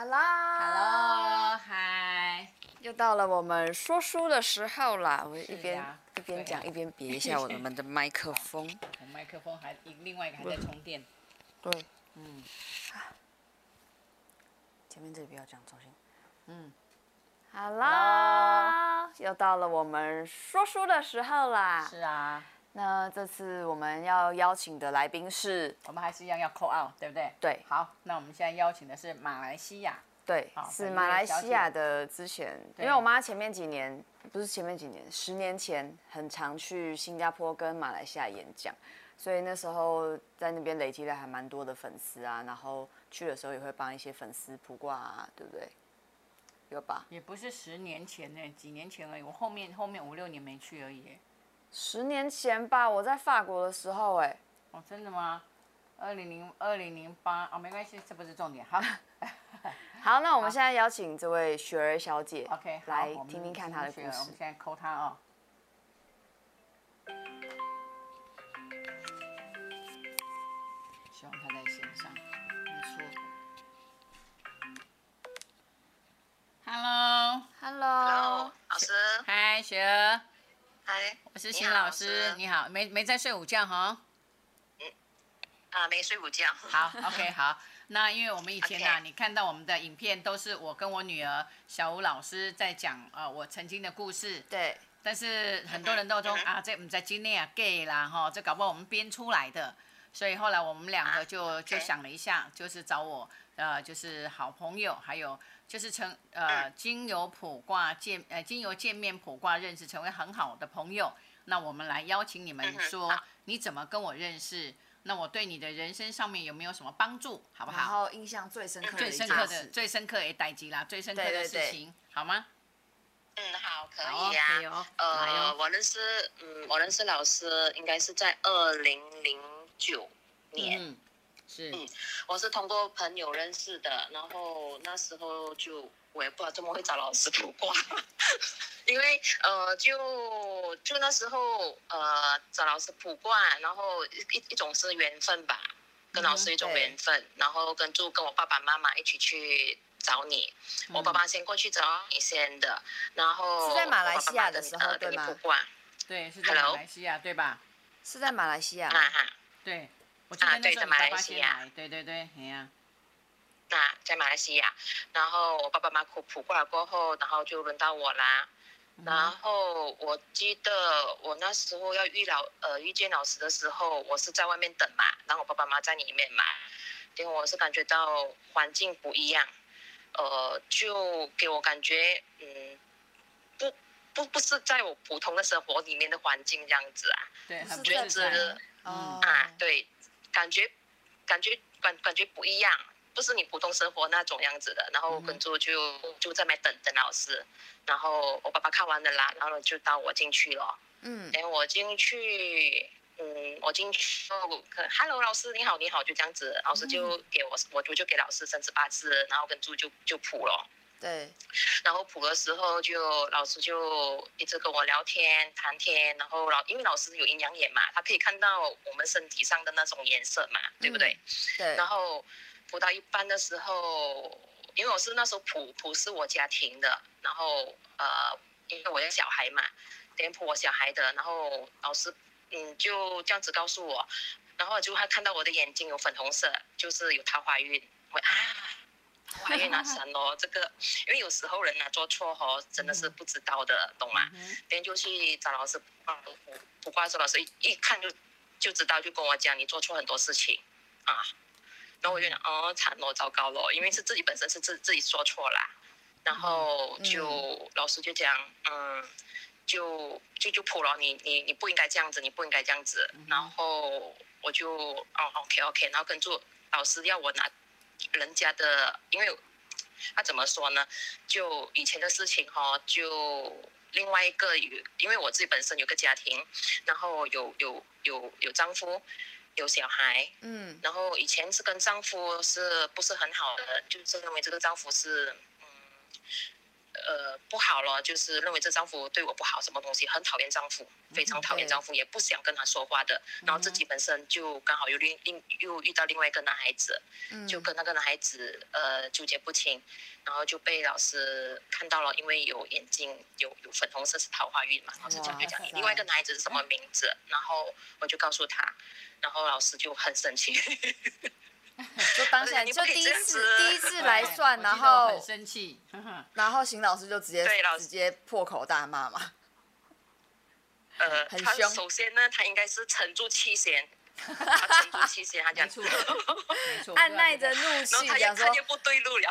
Hello，Hello，嗨，又到了我们说书的时候啦！我一边、啊、一边讲一边别一下我们的麦克风。我麦克风还另外一个还在充电。对，嗯。前面这里不要讲，重新。嗯。Hello，又到了我们说书的时候啦。是啊。那这次我们要邀请的来宾是，我们还是一样要 call out，对不对？对。好，那我们现在邀请的是马来西亚。对，是马来西亚的之前，因为我妈前面几年，不是前面几年，十年前很常去新加坡跟马来西亚演讲，所以那时候在那边累积了还蛮多的粉丝啊，然后去的时候也会帮一些粉丝卜卦啊，对不对？有吧？也不是十年前呢，几年前而已，我后面后面五六年没去而已。十年前吧，我在法国的时候，哎，哦，真的吗？二零零二零零八，哦，没关系，这不是重点，好，好，那我们现在邀请这位雪儿小姐，OK，来听听看她的故事。我们现在 call 她哦。希望她在线上，没错。Hello，Hello，老师，嗨，雪儿。嗨，我是邢老师，你好，没没在睡午觉哈？嗯，啊，没睡午觉。好，OK，好。那因为我们以前啊.你看到我们的影片都是我跟我女儿小吴老师在讲呃我曾经的故事。对。但是很多人都说、嗯、啊，这不在今天啊 gay 啦哈，这搞不好我们编出来的。所以后来我们两个就、啊 okay. 就想了一下，就是找我呃就是好朋友还有。就是成呃，经由卜卦见呃，经由见面卜卦认识，成为很好的朋友。那我们来邀请你们说，你怎么跟我认识？那我对你的人生上面有没有什么帮助？好不好？然后印象最深刻的、最深刻的、最深刻的代机啦，最深刻的事情，对对对好吗？嗯，好，可以呀、啊。哦、呃，我认识，嗯，我认识老师应该是在二零零九年。嗯是，嗯，我是通过朋友认识的，然后那时候就我也不知道怎么会找老师卜卦，因为呃就就那时候呃找老师卜卦，然后一一种是缘分吧，跟老师一种缘分，嗯、然后跟住跟我爸爸妈妈一起去找你，嗯、我爸爸先过去找你先的，然后是在马来西亚的时候对吗？对，是在马来西亚对吧？是在马来西亚，哈哈，对。啊，对，在马来西亚，对对对，哎呀，那在马来西亚，然后我爸爸妈妈卜卜过来过后，然后就轮到我啦。嗯、然后我记得我那时候要遇老呃遇见老师的时候，我是在外面等嘛，然后我爸爸妈妈在里面嘛，因为我是感觉到环境不一样，呃，就给我感觉嗯，不不不是在我普通的生活里面的环境这样子啊，对，很觉得嗯啊对。感觉，感觉感感觉不一样，不是你普通生活那种样子的。然后跟住就就在那等等老师，然后我爸爸看完了啦，然后就到我进去了。嗯，等我进去，嗯，我进去，Hello 老师你好你好，就这样子，老师就给我，我就就给老师生辰八字，然后跟住就就卜了。对，然后普的时候就老师就一直跟我聊天谈天，然后老因为老师有阴阳眼嘛，他可以看到我们身体上的那种颜色嘛，对不对？嗯、对。然后普到一半的时候，因为我是那时候普普是我家庭的，然后呃，因为我有小孩嘛，点普我小孩的，然后老师嗯就这样子告诉我，然后就他看到我的眼睛有粉红色，就是有桃花运，我啊。怀孕啊，神哦，这个，因为有时候人呐、啊、做错哦，真的是不知道的，嗯、懂吗？嗯，别人就去找老师卜卜卦，说老师一一看就就知道，就跟我讲你做错很多事情啊。然后我就想，哦，惨咯，糟糕咯，因为是自己本身是自自己说错了，然后就、嗯、老师就讲，嗯，就就就卜了，你你你不应该这样子，你不应该这样子。嗯、然后我就哦，OK OK，然后跟住老师要我拿。人家的，因为他怎么说呢？就以前的事情哈，就另外一个有，因为我自己本身有个家庭，然后有有有有丈夫，有小孩，嗯，然后以前是跟丈夫是不是很好的？就是认为这个丈夫是，嗯，呃不好了，就是认为这丈夫对我不好，什么东西很讨厌丈夫，非常讨厌丈夫，也不想跟他说话的。然后自己本身就刚好又另另又遇到另外一个男孩子，就跟那个男孩子呃纠结不清，然后就被老师看到了，因为有眼睛有有粉红色是桃花运嘛，老师讲就讲你另外一个男孩子是什么名字，然后我就告诉他，然后老师就很生气。就当下就第一次第一次来算，然后很生气，然后邢老师就直接直接破口大骂嘛。呃，很凶。首先呢，他应该是沉住气先，他沉住气先，他这样子，按耐着怒气，然后他也看见不对路了。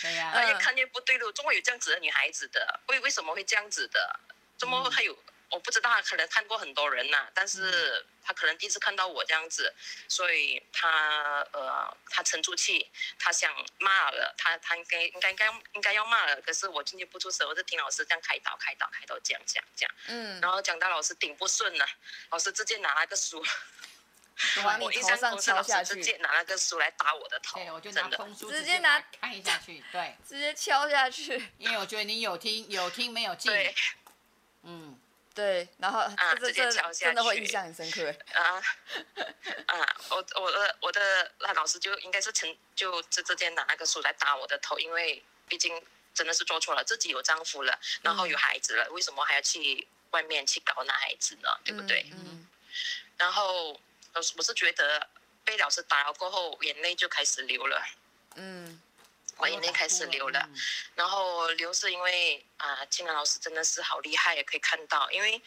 对呀。他也看见不对路，怎么有这样子的女孩子的？为为什么会这样子的？怎么还有？我不知道，他可能看过很多人呐、啊，但是他可能第一次看到我这样子，所以他呃，他沉住气，他想骂了，他他应该应该应该应该要骂了，可是我进去不出声，我就听老师这样开导开导开导讲讲讲，嗯，然后讲到老师顶不顺了，老师直接拿了个书，我印象中是老师直接拿了个书来打我的头，对，我就拿空书直接拿看下去，对，直接敲下去，因为我觉得你有听有听没有进，对，嗯。对，然后啊，这这真的会印象很深刻。啊啊，我我的我的那老师就应该是曾就这这件拿那个书来打我的头，因为毕竟真的是做错了，自己有丈夫了，然后有孩子了，嗯、为什么还要去外面去搞男孩子呢？对不对？嗯。嗯然后我我是觉得被老师打了过后，眼泪就开始流了。嗯。我眼泪开始流了，然后流是因为啊，金兰老师真的是好厉害，也可以看到，因为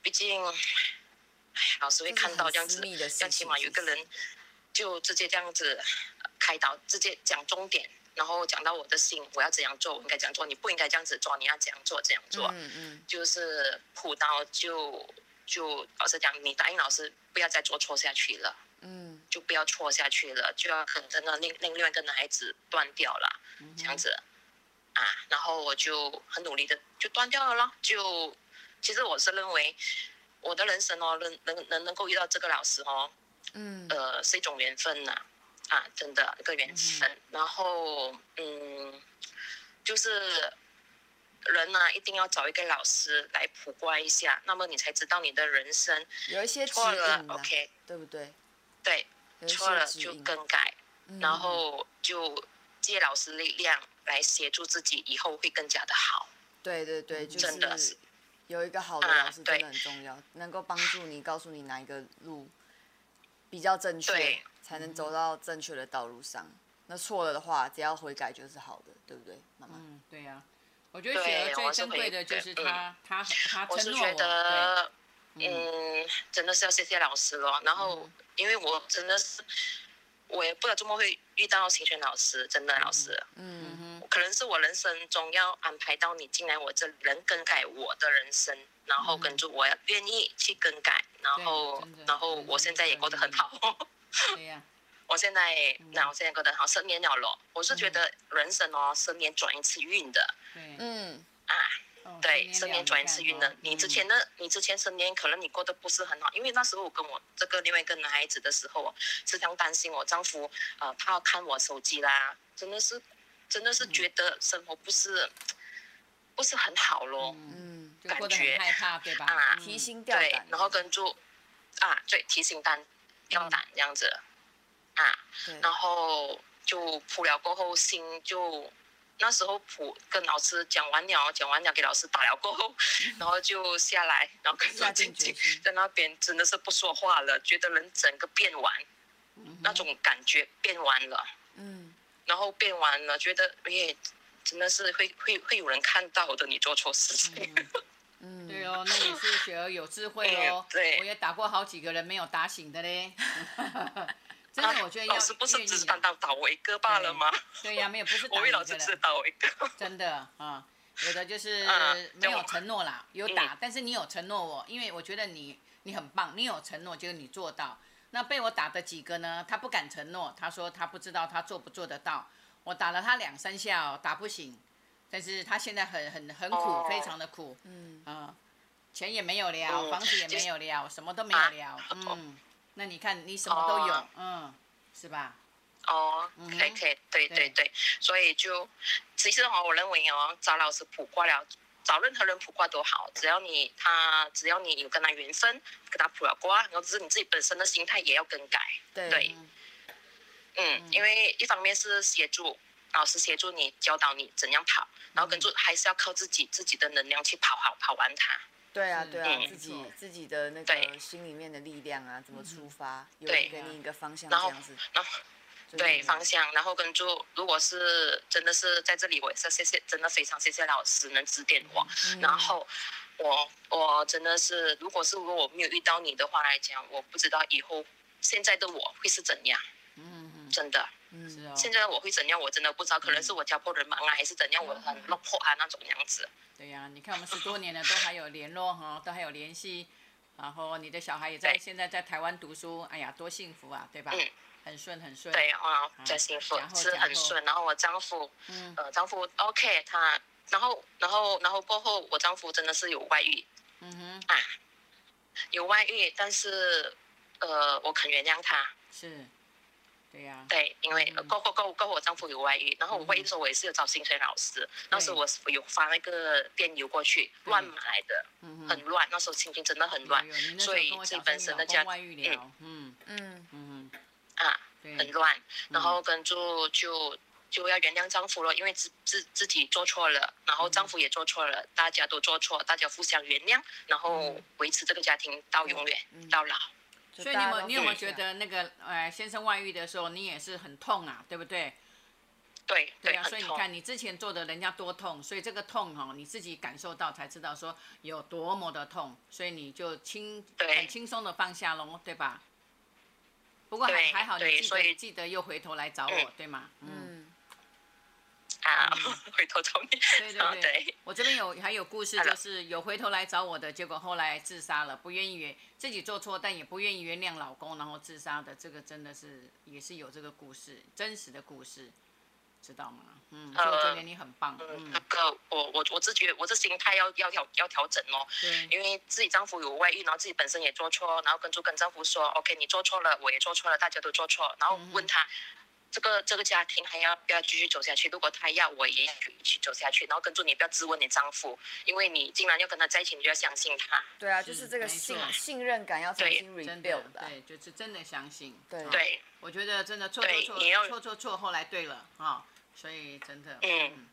毕竟，哎，老师会看到这样子，这样起码有一个人就直接这样子开导，直接讲重点，然后讲到我的心，我要怎样做，我应该怎样做，你不应该这样子做，你要怎样做，怎样做，嗯嗯，就是补刀就就老师讲，你答应老师不要再做错下去了。嗯，就不要错下去了，就要跟着那另另另外一个男孩子断掉了，嗯、这样子，啊，然后我就很努力的就断掉了咯。就其实我是认为我的人生哦，能能能能够遇到这个老师哦，嗯，呃，是一种缘分呐，啊，啊，真的一个缘分。嗯、然后嗯，就是人呢、啊，一定要找一个老师来卜卦一下，那么你才知道你的人生有一些错了，OK，对不对？对，错了就更改，嗯、然后就借老师力量来协助自己，以后会更加的好。对对对，就是有一个好的老师真的很重要，啊、能够帮助你，告诉你哪一个路比较正确，才能走到正确的道路上。那错了的话，只要悔改就是好的，对不对，妈妈？嗯，对呀、啊。我觉得雪儿最珍贵的就是他，他他承诺我。嗯，真的是要谢谢老师咯。然后，因为我真的是，我也不知道怎么会遇到新轩老师，真的老师。嗯哼，可能是我人生中要安排到你进来，我这能更改我的人生，然后跟着我要愿意去更改，然后，然后我现在也过得很好。对呀，我现在，那我现在过得好，十年了咯。我是觉得人生哦，十年转一次运的。对，嗯，啊。对，十年转一次运的。你之前的，你之前十年可能你过得不是很好，因为那时候我跟我这个另外一个男孩子的时候，时常担心我丈夫，呃，怕看我手机啦，真的是，真的是觉得生活不是，不是很好咯。嗯，感觉害怕对吧？啊，提心吊胆。对，然后跟住，啊，对，提心担吊胆这样子，啊，然后就哭了过后心就。那时候普跟老师讲完了，讲完了给老师打了过后，然后就下来，然后跟着静静在那边真的是不说话了，觉得人整个变完，嗯、那种感觉变完了，嗯，然后变完了，觉得耶，真的是会会会有人看到的，你做错事情。嗯，对哦，那你是雪儿有智慧哦，对，我也打过好几个人没有打醒的嘞。真的，我觉得要、啊、老师不是只单单打我一个罢了吗？对呀、啊，没有，不是打我为老师只打我一个。真的啊，有的就 是没有承诺啦，有打，嗯、但是你有承诺我，因为我觉得你你很棒，你有承诺，就是你做到。那被我打的几个呢？他不敢承诺，他说他不知道他做不做得到。我打了他两三下、哦，打不醒，但是他现在很很很苦，哦、非常的苦。嗯啊，钱也没有了，嗯、房子也没有了，什么都没有了。啊、嗯。那你看，你什么都有，哦、嗯，是吧？哦，可以可以，对对对，所以就其实哈，我认为哦，找老师卜卦了，找任何人卜卦都好，只要你他只要你有跟他缘分，跟他卜了卦，然后只是你自己本身的心态也要更改。对，对嗯，嗯，因为一方面是协助老师协助你教导你怎样跑，然后跟住还是要靠自己自己的能量去跑好跑完它。对啊对啊，嗯、自己自己的那个心里面的力量啊，怎么出发，有人给你一个方向这样子。然后对方向，然后跟住，如果是真的是在这里，我也是谢谢，真的非常谢谢老师能指点我。嗯、然后我我真的是，如果是如果我没有遇到你的话来讲，我不知道以后现在的我会是怎样。真的。嗯。现在我会怎样？我真的不知道，可能是我家破人亡啊，还是怎样？我很落魄啊那种样子。对呀、啊，你看我们十多年了，都还有联络哈，都还有联系。然后你的小孩也在现在在台湾读书，哎呀，多幸福啊，对吧？嗯。很顺很顺，对啊，真幸福，是很顺。然后我丈夫，嗯、呃，丈夫 OK，他，然后，然后，然后过后，我丈夫真的是有外遇，嗯哼，啊，有外遇，但是，呃，我肯原谅他，是，对呀、啊，对，因为、过、过后过后过后我丈夫有外遇，然后我外遇的时候我也是有找薪水老师，嗯、那时候我有发那个电邮过去，乱码来的，嗯、很乱，那时候心情真的很乱，所以自己本身的家，嗯。嗯。嗯。嗯。啊，很乱，然后跟住就就要原谅丈夫了，因为自自自己做错了，然后丈夫也做错了，大家都做错，大家互相原谅，然后维持这个家庭到永远到老。所以你有你有没有觉得那个呃先生外遇的时候，你也是很痛啊，对不对？对对啊，所以你看你之前做的人家多痛，所以这个痛哈你自己感受到才知道说有多么的痛，所以你就轻很轻松的放下喽，对吧？不过还还好，你记得记得又回头来找我，对吗？嗯。啊，回头找你。对对对。我这边有还有故事，就是有回头来找我的，结果后来自杀了，不愿意原自己做错，但也不愿意原谅老公，然后自杀的，这个真的是也是有这个故事，真实的故事。知道吗？嗯，所以我觉得你很棒。嗯，那个我我我自觉我这心态要要调要调整哦。对。因为自己丈夫有外遇，然后自己本身也做错，然后跟住跟丈夫说，OK，你做错了，我也做错了，大家都做错，然后问他，这个这个家庭还要不要继续走下去？如果他要，我也可以一起走下去。然后跟住你不要质问你丈夫，因为你既然要跟他在一起，你就要相信他。对啊，就是这个信信任感要重新 rebuild 的。对，就是真的相信。对。对。我觉得真的错错错错错错，后来对了啊。所以真的，嗯，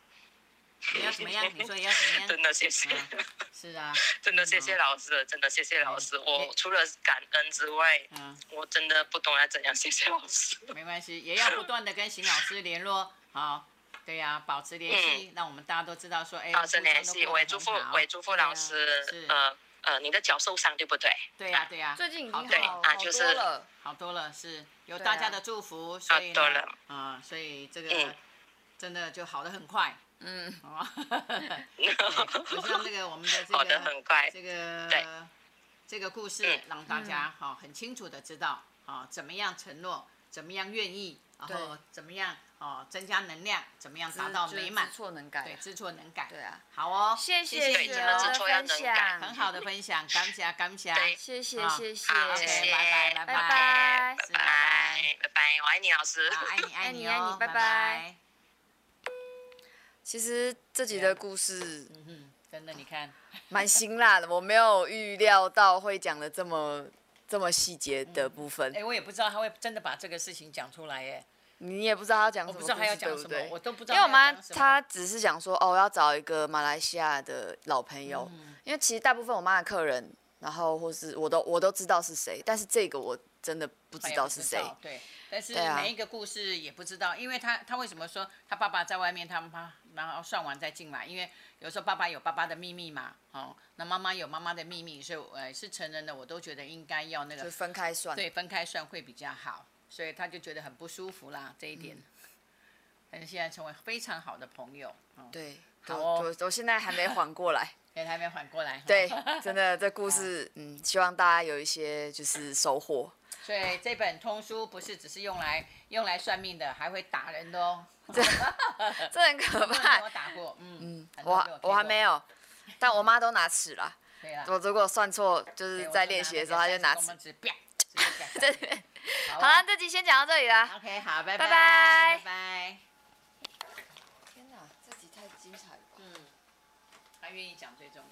你要怎么样？你说你要怎么样？真的谢谢，是啊，真的谢谢老师，真的谢谢老师。我除了感恩之外，嗯，我真的不懂要怎样谢谢老师。没关系，也要不断的跟邢老师联络，好，对呀，保持联系，让我们大家都知道说，哎，保持联系，我也祝福，我也祝福老师，呃呃，你的脚受伤对不对？对呀对呀，最近已经好好多了，好多了，是。有大家的祝福，所以呢，啊，所以这个。真的就好的很快，嗯，哦，就像这个我们的这个这个这个故事，让大家好很清楚的知道，啊，怎么样承诺，怎么样愿意，然后怎么样哦增加能量，怎么样达到美满，知错能改，对，知错能改，对啊，好哦，谢谢你的分享，很好的分享，感谢感谢，谢谢谢谢拜拜拜拜拜拜拜拜，我爱你老师，爱你爱你 爱你，拜拜。其实这集的故事，嗯哼，真的，你看，蛮辛辣的。我没有预料到会讲的这么这么细节的部分。哎、嗯欸，我也不知道他会真的把这个事情讲出来耶。你也不知道他讲什么，我不知道他要讲什么，我都不知道。因为我妈她只是讲说，哦，我要找一个马来西亚的老朋友。嗯、因为其实大部分我妈的客人，然后或是我都我都知道是谁，但是这个我真的不知道是谁。对，但是每一个故事也不知道，因为他他为什么说他爸爸在外面，他妈。然后算完再进来，因为有时候爸爸有爸爸的秘密嘛，哦，那妈妈有妈妈的秘密，所以呃是成人的，我都觉得应该要那个分开算，对，分开算会比较好，所以他就觉得很不舒服啦这一点。嗯、但是现在成为非常好的朋友，哦、对，好哦，我我现在还没 缓过来，对，还没缓过来，对，真的这故事，嗯，希望大家有一些就是收获。所以这本通书不是只是用来用来算命的，还会打人的哦。这这很可怕。我打过，嗯嗯，我我还没有，但我妈都拿尺了。对啊。我如果算错，就是在练习的时候，她就拿尺。好了，这集先讲到这里了。OK，好，拜拜，拜拜。天哪，这集太精彩了。嗯，他愿意讲最重要。